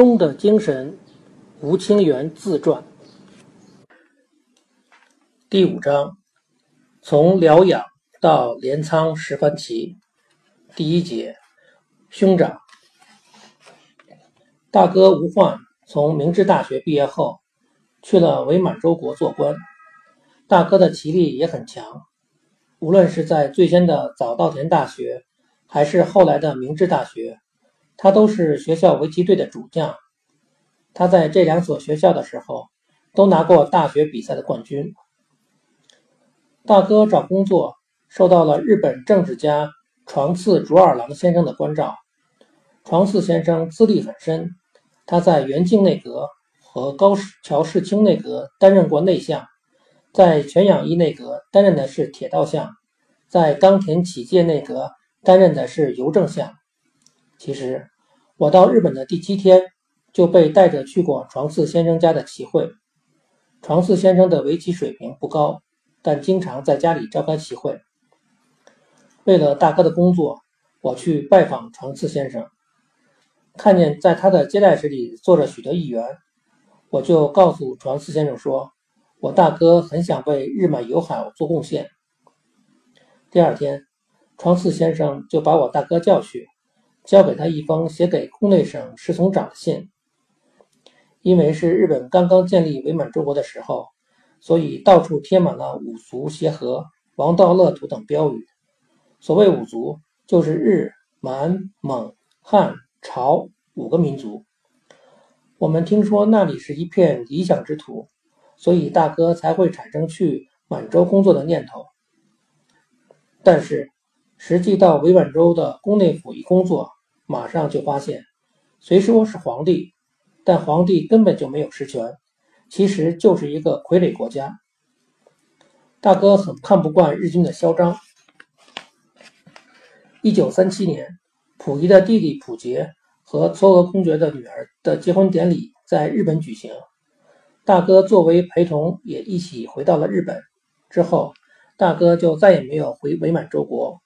中的精神，吴清源自传第五章：从疗养到镰仓十番旗。第一节：兄长，大哥吴焕从明治大学毕业后，去了伪满洲国做官。大哥的棋力也很强，无论是在最先的早稻田大学，还是后来的明治大学。他都是学校围棋队的主将。他在这两所学校的时候，都拿过大学比赛的冠军。大哥找工作，受到了日本政治家床次竹二郎先生的关照。床次先生资历很深，他在元敬内阁和高桥世清内阁担任过内相，在全养一内阁担任的是铁道相，在冈田启介内阁担任的是邮政相。其实。我到日本的第七天就被带着去过床次先生家的棋会。床次先生的围棋水平不高，但经常在家里召开棋会。为了大哥的工作，我去拜访床次先生，看见在他的接待室里坐着许多议员，我就告诉床次先生说：“我大哥很想为日满友好做贡献。”第二天，床次先生就把我大哥叫去。交给他一封写给宫内省侍从长的信。因为是日本刚刚建立伪满洲国的时候，所以到处贴满了五族协和、王道乐土等标语。所谓五族，就是日、满、蒙、汉、朝五个民族。我们听说那里是一片理想之土，所以大哥才会产生去满洲工作的念头。但是。实际到伪满洲的宫内府一工作，马上就发现，虽说是皇帝，但皇帝根本就没有实权，其实就是一个傀儡国家。大哥很看不惯日军的嚣张。一九三七年，溥仪的弟弟溥杰和嵯峨公爵的女儿的结婚典礼在日本举行，大哥作为陪同也一起回到了日本。之后，大哥就再也没有回伪满洲国。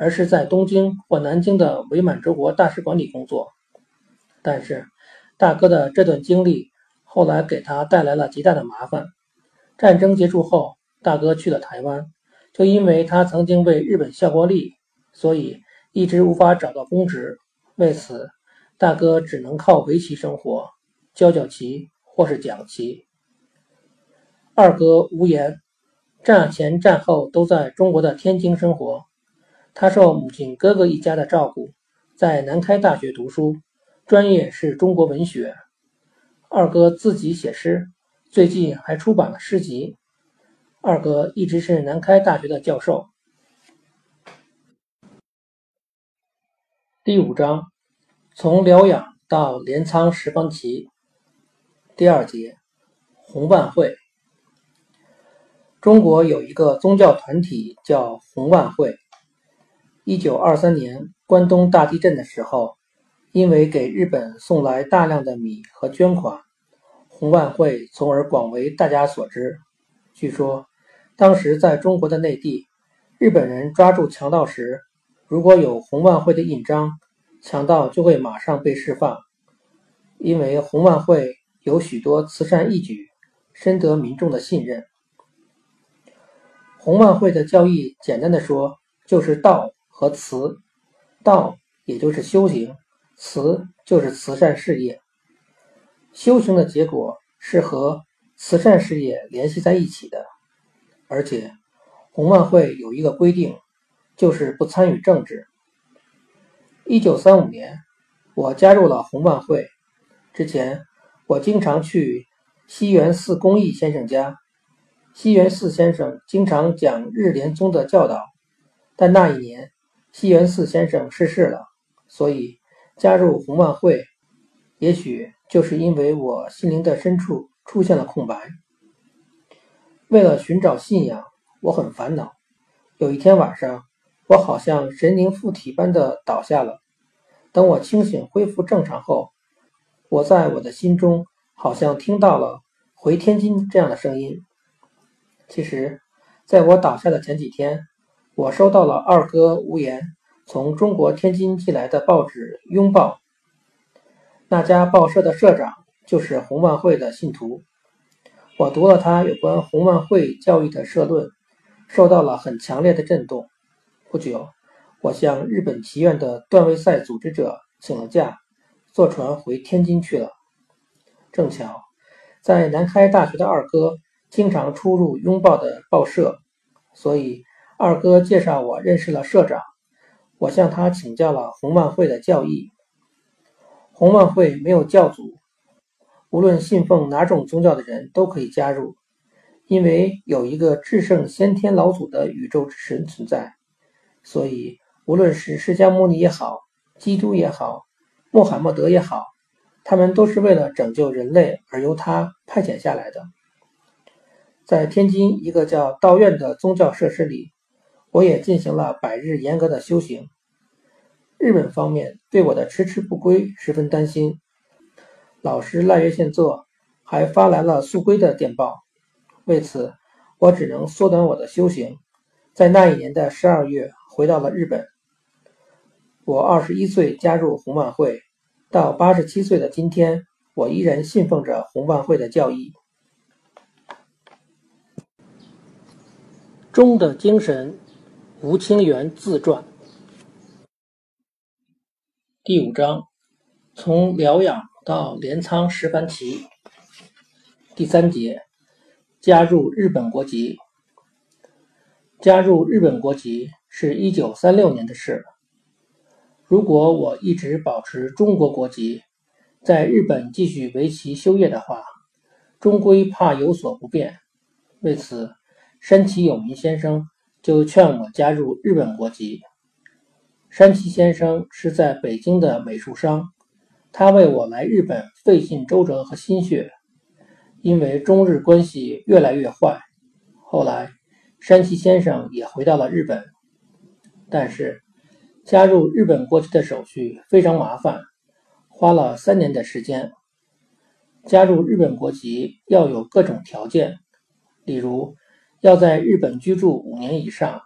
而是在东京或南京的伪满洲国大使馆里工作，但是大哥的这段经历后来给他带来了极大的麻烦。战争结束后，大哥去了台湾，就因为他曾经为日本效过力，所以一直无法找到公职。为此，大哥只能靠围棋生活，教教棋或是讲棋。二哥无言，战前战后都在中国的天津生活。他受母亲、哥哥一家的照顾，在南开大学读书，专业是中国文学。二哥自己写诗，最近还出版了诗集。二哥一直是南开大学的教授。第五章：从疗养到镰仓十方旗。第二节：红万会。中国有一个宗教团体叫红万会。一九二三年关东大地震的时候，因为给日本送来大量的米和捐款，红万会从而广为大家所知。据说，当时在中国的内地，日本人抓住强盗时，如果有红万会的印章，强盗就会马上被释放。因为红万会有许多慈善义举，深得民众的信任。红万会的教义，简单的说，就是道。和慈，道也就是修行，慈就是慈善事业。修行的结果是和慈善事业联系在一起的。而且，红万会有一个规定，就是不参与政治。一九三五年，我加入了红万会。之前，我经常去西园寺公益先生家，西园寺先生经常讲日莲宗的教导，但那一年。西园寺先生逝世了，所以加入红万会，也许就是因为我心灵的深处出现了空白。为了寻找信仰，我很烦恼。有一天晚上，我好像神灵附体般的倒下了。等我清醒恢复正常后，我在我的心中好像听到了“回天津”这样的声音。其实，在我倒下的前几天。我收到了二哥无言从中国天津寄来的报纸《拥抱》。那家报社的社长就是红万会的信徒。我读了他有关红万会教育的社论，受到了很强烈的震动。不久，我向日本棋院的段位赛组织者请了假，坐船回天津去了。正巧，在南开大学的二哥经常出入拥抱的报社，所以二哥介绍我认识了社长。我向他请教了洪万会的教义。洪万会没有教主，无论信奉哪种宗教的人都可以加入，因为有一个至圣先天老祖的宇宙之神存在，所以无论是释迦牟尼也好，基督也好，穆罕默德也好，他们都是为了拯救人类而由他派遣下来的。在天津一个叫道院的宗教设施里。我也进行了百日严格的修行。日本方面对我的迟迟不归十分担心，老师赖月宪作还发来了速归的电报。为此，我只能缩短我的修行，在那一年的十二月回到了日本。我二十一岁加入红万会，到八十七岁的今天，我依然信奉着红万会的教义。中的精神。吴清源自传第五章：从疗养到镰仓石幡旗。第三节：加入日本国籍。加入日本国籍是一九三六年的事。如果我一直保持中国国籍，在日本继续围棋修业的话，终归怕有所不便。为此，山崎有民先生。就劝我加入日本国籍。山崎先生是在北京的美术商，他为我来日本费尽周折和心血。因为中日关系越来越坏，后来山崎先生也回到了日本。但是加入日本国籍的手续非常麻烦，花了三年的时间。加入日本国籍要有各种条件，例如。要在日本居住五年以上，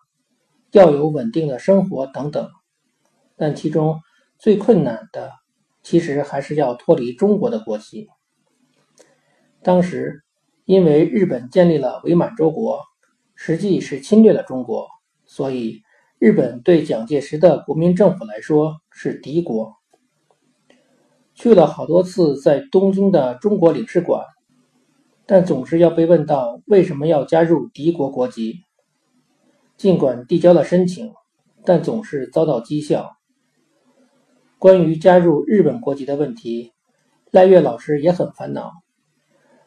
要有稳定的生活等等，但其中最困难的，其实还是要脱离中国的国籍。当时，因为日本建立了伪满洲国，实际是侵略了中国，所以日本对蒋介石的国民政府来说是敌国。去了好多次在东京的中国领事馆。但总是要被问到为什么要加入敌国国籍。尽管递交了申请，但总是遭到讥笑。关于加入日本国籍的问题，赖月老师也很烦恼。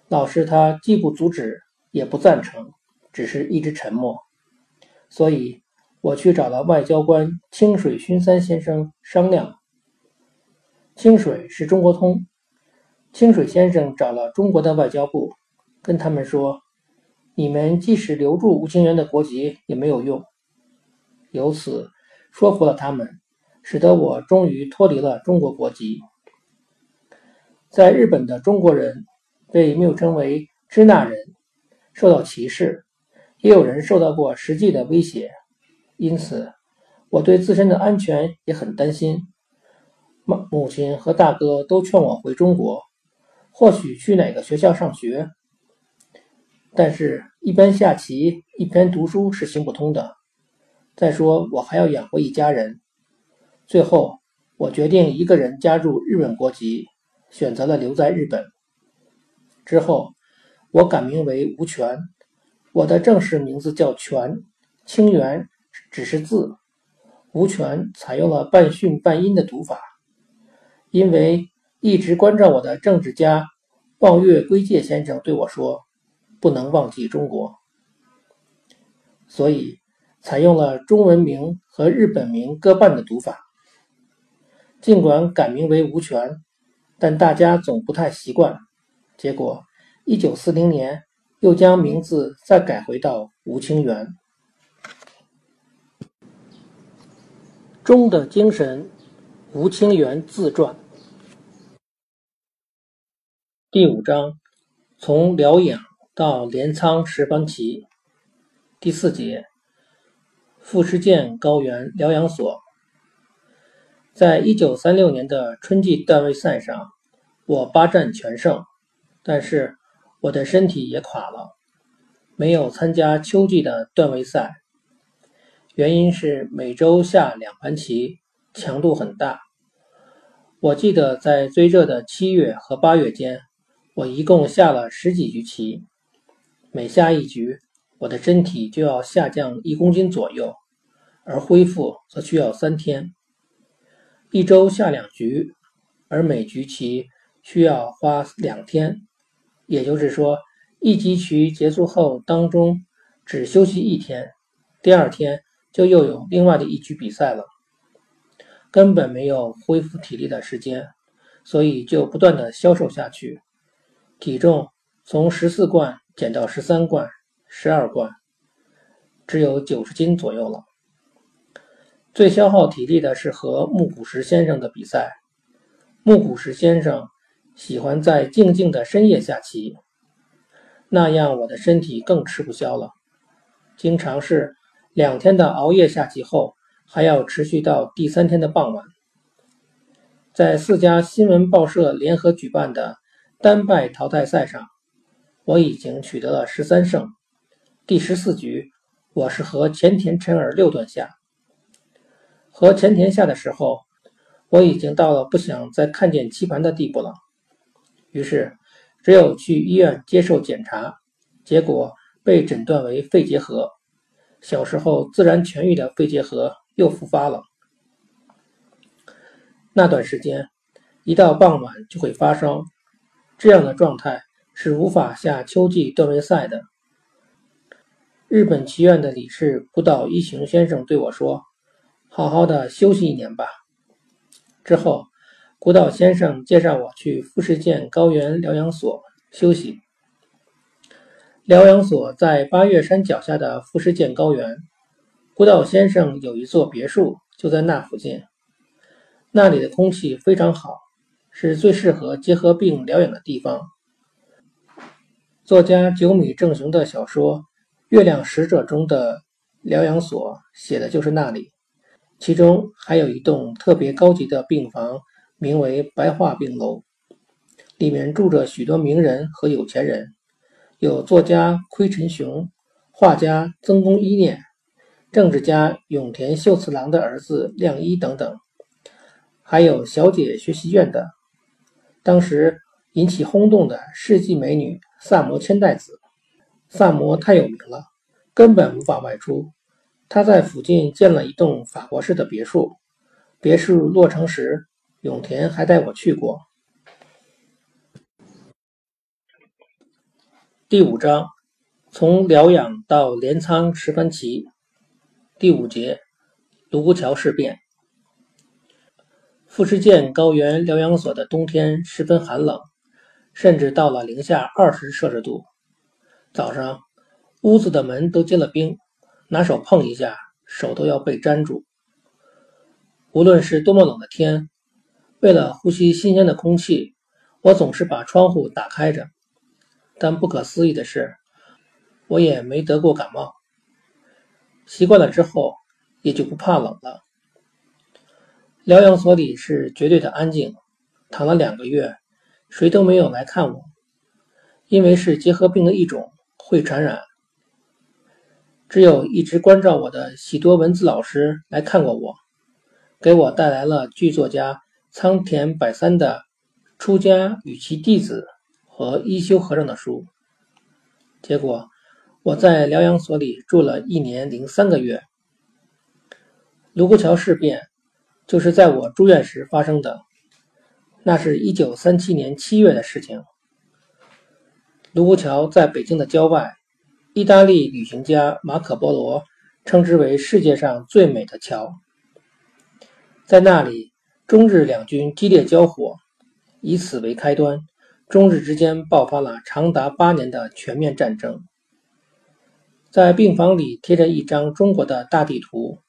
老师他既不阻止，也不赞成，只是一直沉默。所以，我去找了外交官清水勋三先生商量。清水是中国通，清水先生找了中国的外交部。跟他们说，你们即使留住吴清源的国籍也没有用。由此说服了他们，使得我终于脱离了中国国籍。在日本的中国人被谬称为“支那人”，受到歧视，也有人受到过实际的威胁。因此，我对自身的安全也很担心。母母亲和大哥都劝我回中国，或许去哪个学校上学。但是，一边下棋一边读书是行不通的。再说，我还要养活一家人。最后，我决定一个人加入日本国籍，选择了留在日本。之后，我改名为吴权，我的正式名字叫权，清源只是字，吴权采用了半训半音的读法。因为一直关照我的政治家望月圭介先生对我说。不能忘记中国，所以采用了中文名和日本名各半的读法。尽管改名为吴权，但大家总不太习惯。结果，一九四零年又将名字再改回到吴清源。中的精神，吴清源自传第五章：从疗养。到镰仓石幡旗第四节，富士见高原疗养所。在一九三六年的春季段位赛上，我八战全胜，但是我的身体也垮了，没有参加秋季的段位赛。原因是每周下两盘棋，强度很大。我记得在最热的七月和八月间，我一共下了十几局棋，每下一局，我的身体就要下降一公斤左右，而恢复则需要三天。一周下两局，而每局棋。需要花两天，也就是说，一局棋结束后，当中只休息一天，第二天就又有另外的一局比赛了，根本没有恢复体力的时间，所以就不断的消瘦下去，体重从十四罐减到十三罐、十二罐，只有九十斤左右了。最消耗体力的是和木谷实先生的比赛，木谷实先生。喜欢在静静的深夜下棋，那样我的身体更吃不消了。经常是两天的熬夜下棋后，还要持续到第三天的傍晚。在四家新闻报社联合举办的单败淘汰赛上，我已经取得了十三胜。第十四局，我是和前田辰尔六段下。和前田下的时候，我已经到了不想再看见棋盘的地步了。于是，只有去医院接受检查，结果被诊断为肺结核。小时候自然痊愈的肺结核又复发了。那段时间，一到傍晚就会发烧，这样的状态是无法下秋季段位赛的。日本棋院的理事古岛一行先生对我说：“好好的休息一年吧。”之后。古岛先生介绍我去富士见高原疗养所休息。疗养所在八岳山脚下的富士见高原，古岛先生有一座别墅就在那附近，那里的空气非常好，是最适合结核病疗养的地方。作家久米正雄的小说《月亮使者》中的疗养所写的就是那里，其中还有一栋特别高级的病房。名为白桦病楼，里面住着许多名人和有钱人，有作家龟臣雄、画家曾公一念、政治家永田秀次郎的儿子亮一等等，还有小姐学习院的。当时引起轰动的世纪美女萨摩千代子，萨摩太有名了，根本无法外出。他在附近建了一栋法国式的别墅，别墅落成时。永田还带我去过。第五章，从疗养到镰仓十番棋。第五节，卢沟桥事变。富士见高原疗养所的冬天十分寒冷，甚至到了零下二十摄氏度。早上，屋子的门都结了冰，拿手碰一下，手都要被粘住。无论是多么冷的天。为了呼吸新鲜的空气，我总是把窗户打开着。但不可思议的是，我也没得过感冒。习惯了之后，也就不怕冷了。疗养所里是绝对的安静，躺了两个月，谁都没有来看我，因为是结核病的一种，会传染。只有一直关照我的喜多文字老师来看过我，给我带来了剧作家。仓田百三的《出家与其弟子》和一休和尚的书。结果，我在疗养所里住了一年零三个月。卢沟桥事变就是在我住院时发生的，那是一九三七年七月的事情。卢沟桥在北京的郊外，意大利旅行家马可波罗称之为世界上最美的桥，在那里。中日两军激烈交火，以此为开端，中日之间爆发了长达八年的全面战争。在病房里贴着一张中国的大地图，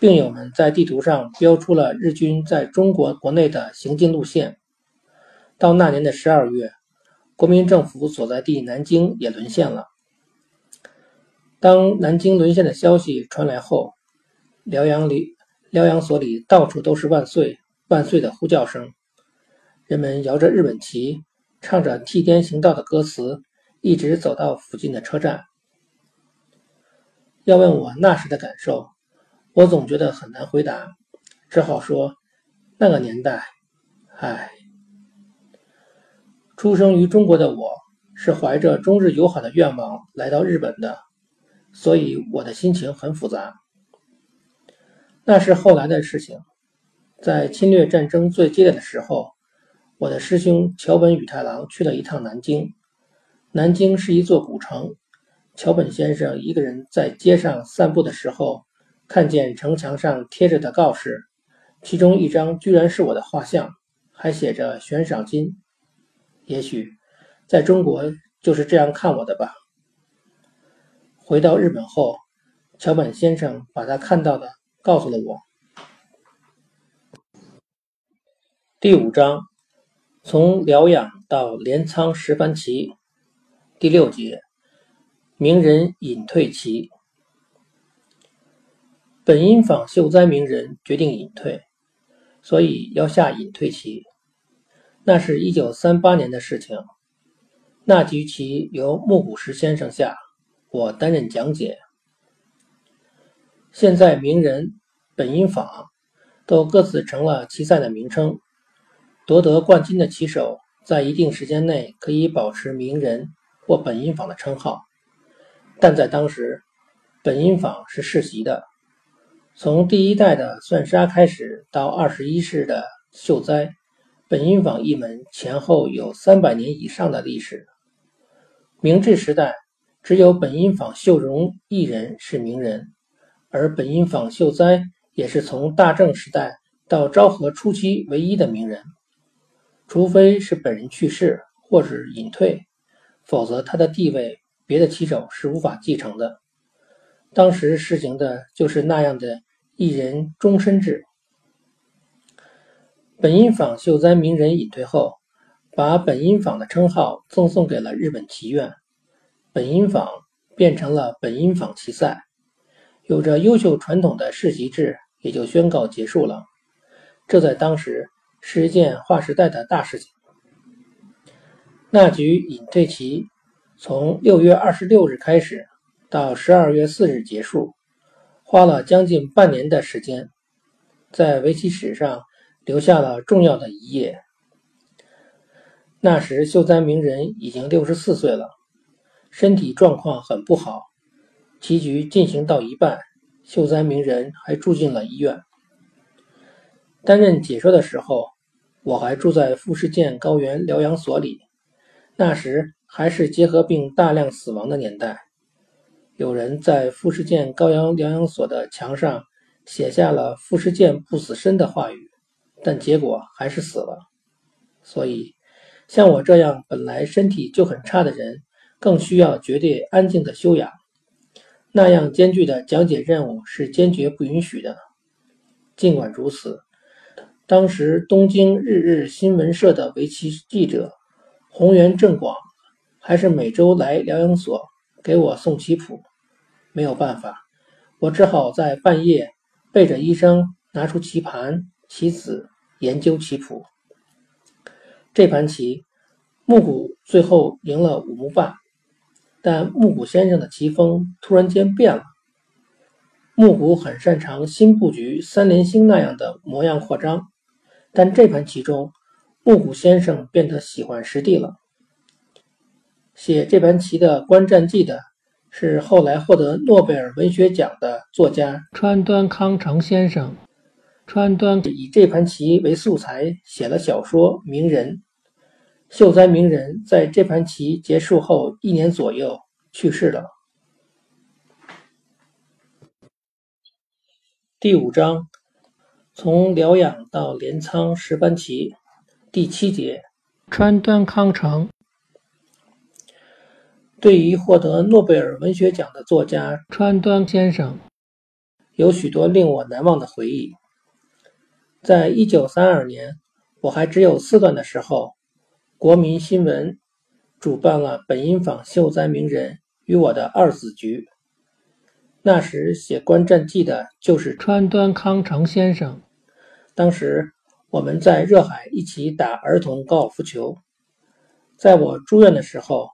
病友们在地图上标出了日军在中国国内的行进路线。到那年的十二月，国民政府所在地南京也沦陷了。当南京沦陷的消息传来后，辽阳里。疗养所里到处都是“万岁，万岁”的呼叫声，人们摇着日本旗，唱着“替天行道”的歌词，一直走到附近的车站。要问我那时的感受，我总觉得很难回答，只好说那个年代，唉。出生于中国的我，是怀着中日友好的愿望来到日本的，所以我的心情很复杂。那是后来的事情，在侵略战争最激烈的时候，我的师兄桥本宇太郎去了一趟南京。南京是一座古城，桥本先生一个人在街上散步的时候，看见城墙上贴着的告示，其中一张居然是我的画像，还写着悬赏金。也许，在中国就是这样看我的吧。回到日本后，桥本先生把他看到的告诉了我。第五章，从疗养到镰仓十番旗，第六节，名人隐退期。本因坊秀哉名人决定隐退，所以要下隐退棋。那是一九三八年的事情。那局棋由木谷实先生下，我担任讲解。现在名人本因坊都各自成了棋赛的名称。夺得冠军的棋手在一定时间内可以保持名人或本因坊的称号，但在当时，本因坊是世袭的。从第一代的算沙开始，到二十一世的秀哉。本因坊一门前后有三百年以上的历史。明治时代，只有本因坊秀荣一人是名人，而本因坊秀哉也是从大正时代到昭和初期唯一的名人。除非是本人去世或是隐退，否则他的地位别的棋手是无法继承的。当时实行的就是那样的一人终身制。本因坊秀哉名人隐退后，把本因坊的称号赠送给了日本棋院，本因坊变成了本因坊棋赛，有着优秀传统的世袭制也就宣告结束了。这在当时是一件划时代的大事情。那局隐退棋从六月二十六日开始，到十二月四日结束，花了将近半年的时间，在围棋史上。留下了重要的一页。那时秀哉名人已经六十四岁了，身体状况很不好。棋局进行到一半，秀哉名人还住进了医院。担任解说的时候，我还住在富士见高原疗养所里。那时还是结核病大量死亡的年代，有人在富士见高阳疗养所的墙上写下了“富士见不死身”的话语。但结果还是死了，所以像我这样本来身体就很差的人，更需要绝对安静的修养。那样艰巨的讲解任务是坚决不允许的。尽管如此，当时东京日日新闻社的围棋记者红原正广，还是每周来疗养所给我送棋谱。没有办法，我只好在半夜背着医生拿出棋盘。棋子研究棋谱，这盘棋木谷最后赢了五目半，但木谷先生的棋风突然间变了。木谷很擅长新布局三连星那样的模样扩张，但这盘棋中木谷先生变得喜欢实地了。写这盘棋的观战记的是后来获得诺贝尔文学奖的作家川端康成先生。川端以这盘棋为素材写了小说《名人》。秀哉名人在这盘棋结束后一年左右去世了。第五章，从疗养到镰仓十番棋，第七节，川端康成。对于获得诺贝尔文学奖的作家川端先生，有许多令我难忘的回忆。在一九三二年，我还只有四段的时候，国民新闻主办了本因坊秀哉名人与我的二子局。那时写观战记的就是川端康成先生。当时我们在热海一起打儿童高尔夫球。在我住院的时候，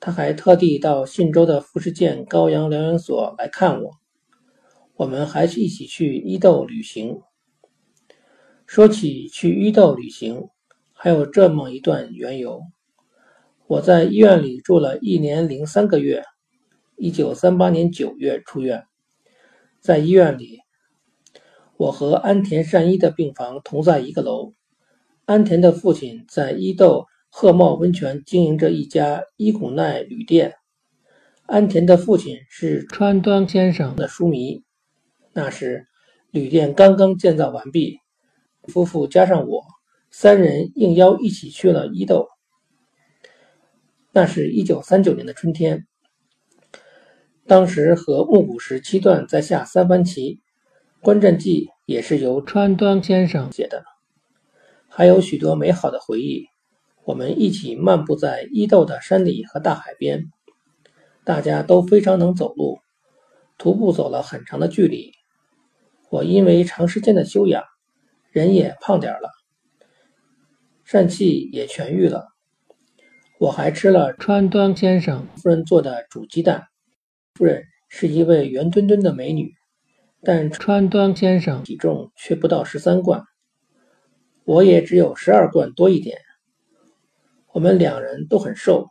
他还特地到信州的富士见高阳疗养所来看我。我们还是一起去伊豆旅行。说起去伊豆旅行，还有这么一段缘由：我在医院里住了一年零三个月，一九三八年九月出院。在医院里，我和安田善一的病房同在一个楼。安田的父亲在伊豆。鹤茂温泉经营着一家伊古奈旅店。安田的父亲是川端先生的书迷。那时，旅店刚刚建造完毕，夫妇加上我三人应邀一起去了伊豆。那是一九三九年的春天，当时和木谷实七段在下三番棋，观战记也是由川端先生写的，还有许多美好的回忆。我们一起漫步在伊豆的山里和大海边，大家都非常能走路，徒步走了很长的距离。我因为长时间的休养，人也胖点了，疝气也痊愈了。我还吃了川端先生夫人做的煮鸡蛋。夫人是一位圆墩墩的美女，但川端先生体重却不到十三贯，我也只有十二贯多一点。我们两人都很瘦，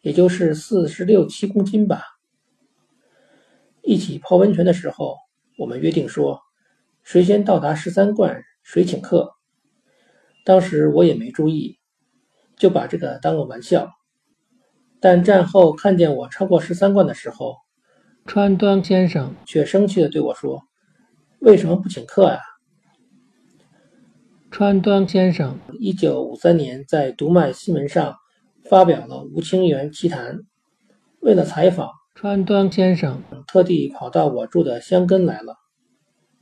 也就是四十六七公斤吧。一起泡温泉的时候，我们约定说，谁先到达十三罐，谁请客。当时我也没注意，就把这个当个玩笑。但战后看见我超过十三罐的时候，川端先生却生气地对我说：“为什么不请客呀？”川端先生一九五三年在读卖新闻上发表了《吴清源奇谈》。为了采访川端先生，特地跑到我住的香根来了。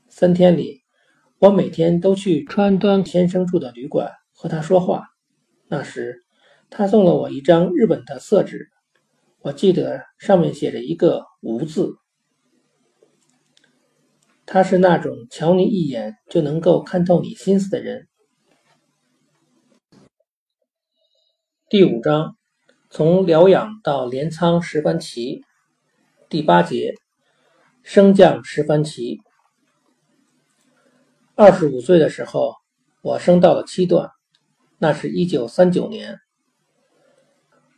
三天里，我每天都去川端先生住的旅馆和他说话。那时，他送了我一张日本的色纸，我记得上面写着一个“无”字。他是那种瞧你一眼就能够看透你心思的人。第五章，从疗养到镰仓十番棋，第八节，升降十番棋。二十五岁的时候，我升到了七段，那是一九三九年。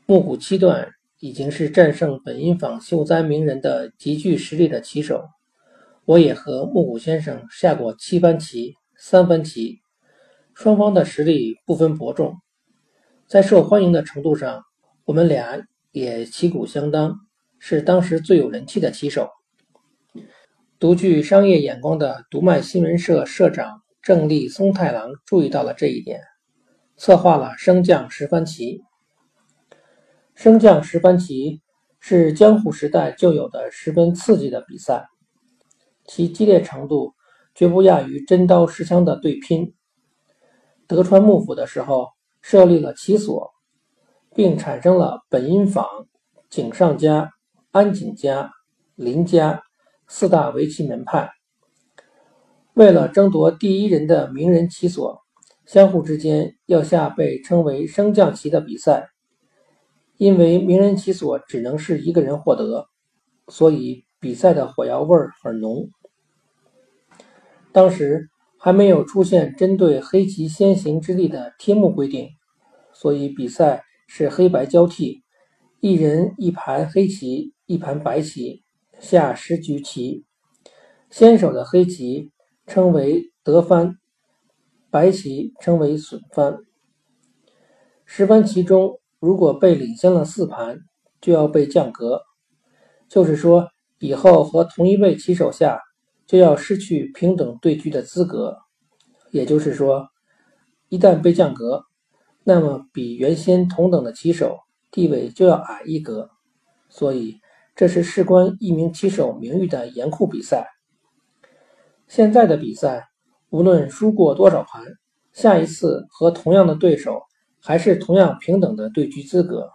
木谷七段已经是战胜本因坊秀哉名人的极具实力的棋手。我也和木谷先生下过七番棋、三番棋，双方的实力不分伯仲，在受欢迎的程度上，我们俩也旗鼓相当，是当时最有人气的棋手。独具商业眼光的读卖新闻社社长正立松太郎注意到了这一点，策划了升降十番棋。升降十番棋是江户时代就有的十分刺激的比赛。其激烈程度绝不亚于真刀实枪的对拼。德川幕府的时候设立了棋所，并产生了本因坊、井上家、安井家、林家四大围棋门派。为了争夺第一人的名人棋所，相互之间要下被称为升降棋的比赛。因为名人棋所只能是一个人获得，所以。比赛的火药味儿很浓。当时还没有出现针对黑棋先行之力的贴目规定，所以比赛是黑白交替，一人一盘黑棋，一盘白棋，下十局棋。先手的黑棋称为得番，白棋称为损番。十番棋中，如果被领先了四盘，就要被降格，就是说。以后和同一位棋手下就要失去平等对局的资格，也就是说，一旦被降格，那么比原先同等的棋手地位就要矮一格。所以，这是事关一名棋手名誉的严酷比赛。现在的比赛，无论输过多少盘，下一次和同样的对手还是同样平等的对局资格，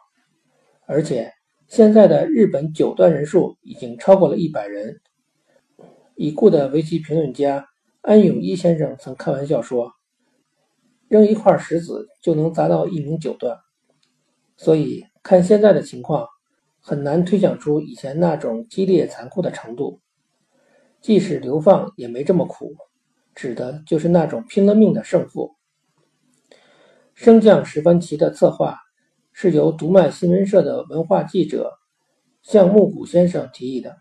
而且。现在的日本九段人数已经超过了一百人。已故的围棋评论家安永一先生曾开玩笑说：“扔一块石子就能砸到一名九段，所以看现在的情况，很难推想出以前那种激烈残酷的程度。即使流放也没这么苦，指的就是那种拼了命的胜负。升降十番棋的策划是由读卖新闻社的文化记者向木谷先生提议的，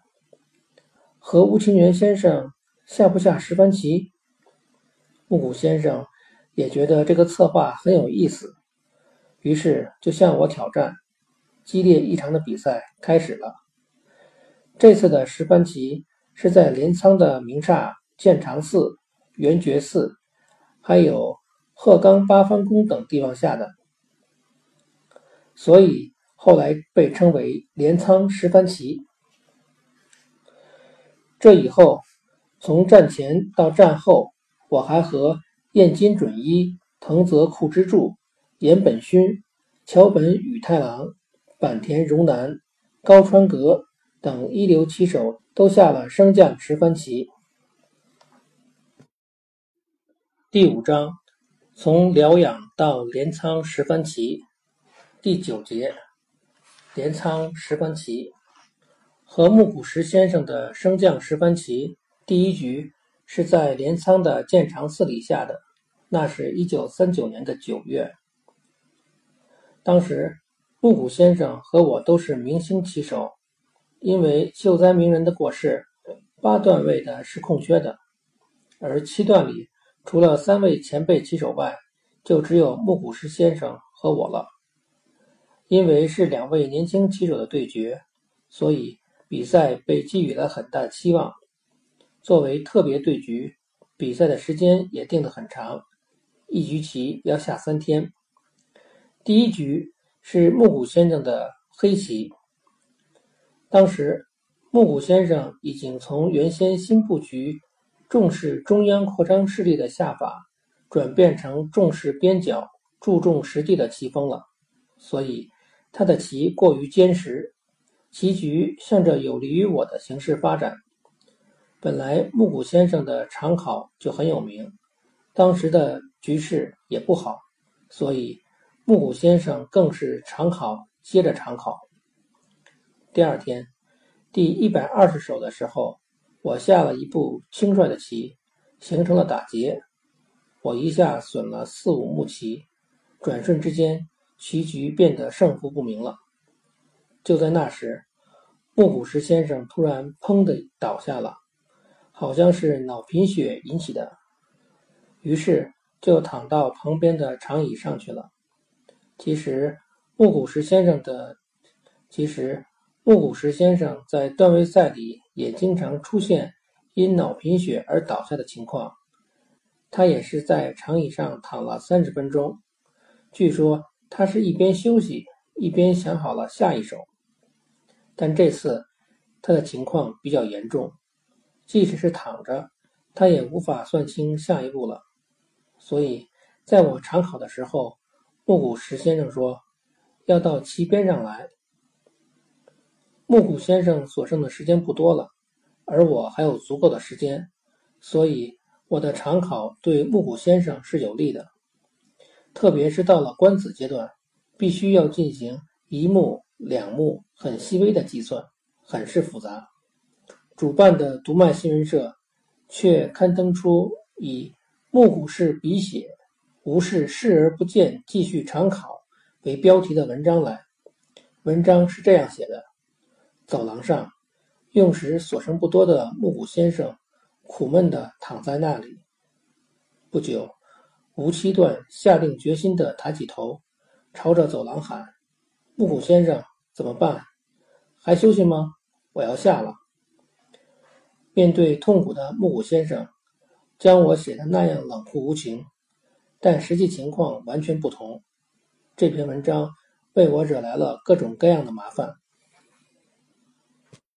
和吴清源先生下不下十番棋？木谷先生也觉得这个策划很有意思，于是就向我挑战。激烈异常的比赛开始了。这次的十番棋是在镰仓的名刹建长寺、圆觉寺，还有鹤冈八幡宫等地方下的，所以后来被称为镰仓十番旗。这以后，从战前到战后。我还和燕金准一、藤泽库之助、岩本勋、桥本宇太郎、坂田荣男、高川阁等一流棋手都下了升降十番棋。第五章，从疗养到镰仓十番棋，第九节，镰仓十番棋和木谷实先生的升降十番棋第一局。是在镰仓的建长寺里下的，那是一九三九年的九月。当时木谷先生和我都是明星棋手，因为秀哉名人的过世，八段位的是空缺的，而七段里除了三位前辈棋手外，就只有木谷实先生和我了。因为是两位年轻棋手的对决，所以比赛被寄予了很大的期望。作为特别对局，比赛的时间也定得很长，一局棋要下三天。第一局是木谷先生的黑棋。当时木谷先生已经从原先新布局重视中央扩张势力的下法，转变成重视边角、注重实地的棋风了，所以他的棋过于坚实，棋局向着有利于我的形势发展。本来木谷先生的长考就很有名，当时的局势也不好，所以木谷先生更是长考接着长考。第二天，第一百二十手的时候，我下了一步轻率的棋，形成了打劫，我一下损了四五目棋，转瞬之间，棋局变得胜负不明了。就在那时，木谷实先生突然砰的倒下了。好像是脑贫血引起的，于是就躺到旁边的长椅上去了。其实木谷实先生的，其实木谷实先生在段位赛里也经常出现因脑贫血而倒下的情况。他也是在长椅上躺了三十分钟，据说他是一边休息一边想好了下一手。但这次他的情况比较严重。即使是躺着，他也无法算清下一步了。所以，在我长考的时候，木谷实先生说要到棋边上来。木谷先生所剩的时间不多了，而我还有足够的时间，所以我的长考对木谷先生是有利的。特别是到了官子阶段，必须要进行一目、两目很细微的计算，很是复杂。主办的读卖新闻社却刊登出以“木谷氏笔写，无事视而不见，继续长考”为标题的文章来。文章是这样写的：走廊上，用时所剩不多的木谷先生苦闷地躺在那里。不久，吴七段下定决心地抬起头，朝着走廊喊：“木谷先生，怎么办？还休息吗？我要下了。”面对痛苦的木谷先生，将我写的那样冷酷无情，但实际情况完全不同。这篇文章为我惹来了各种各样的麻烦。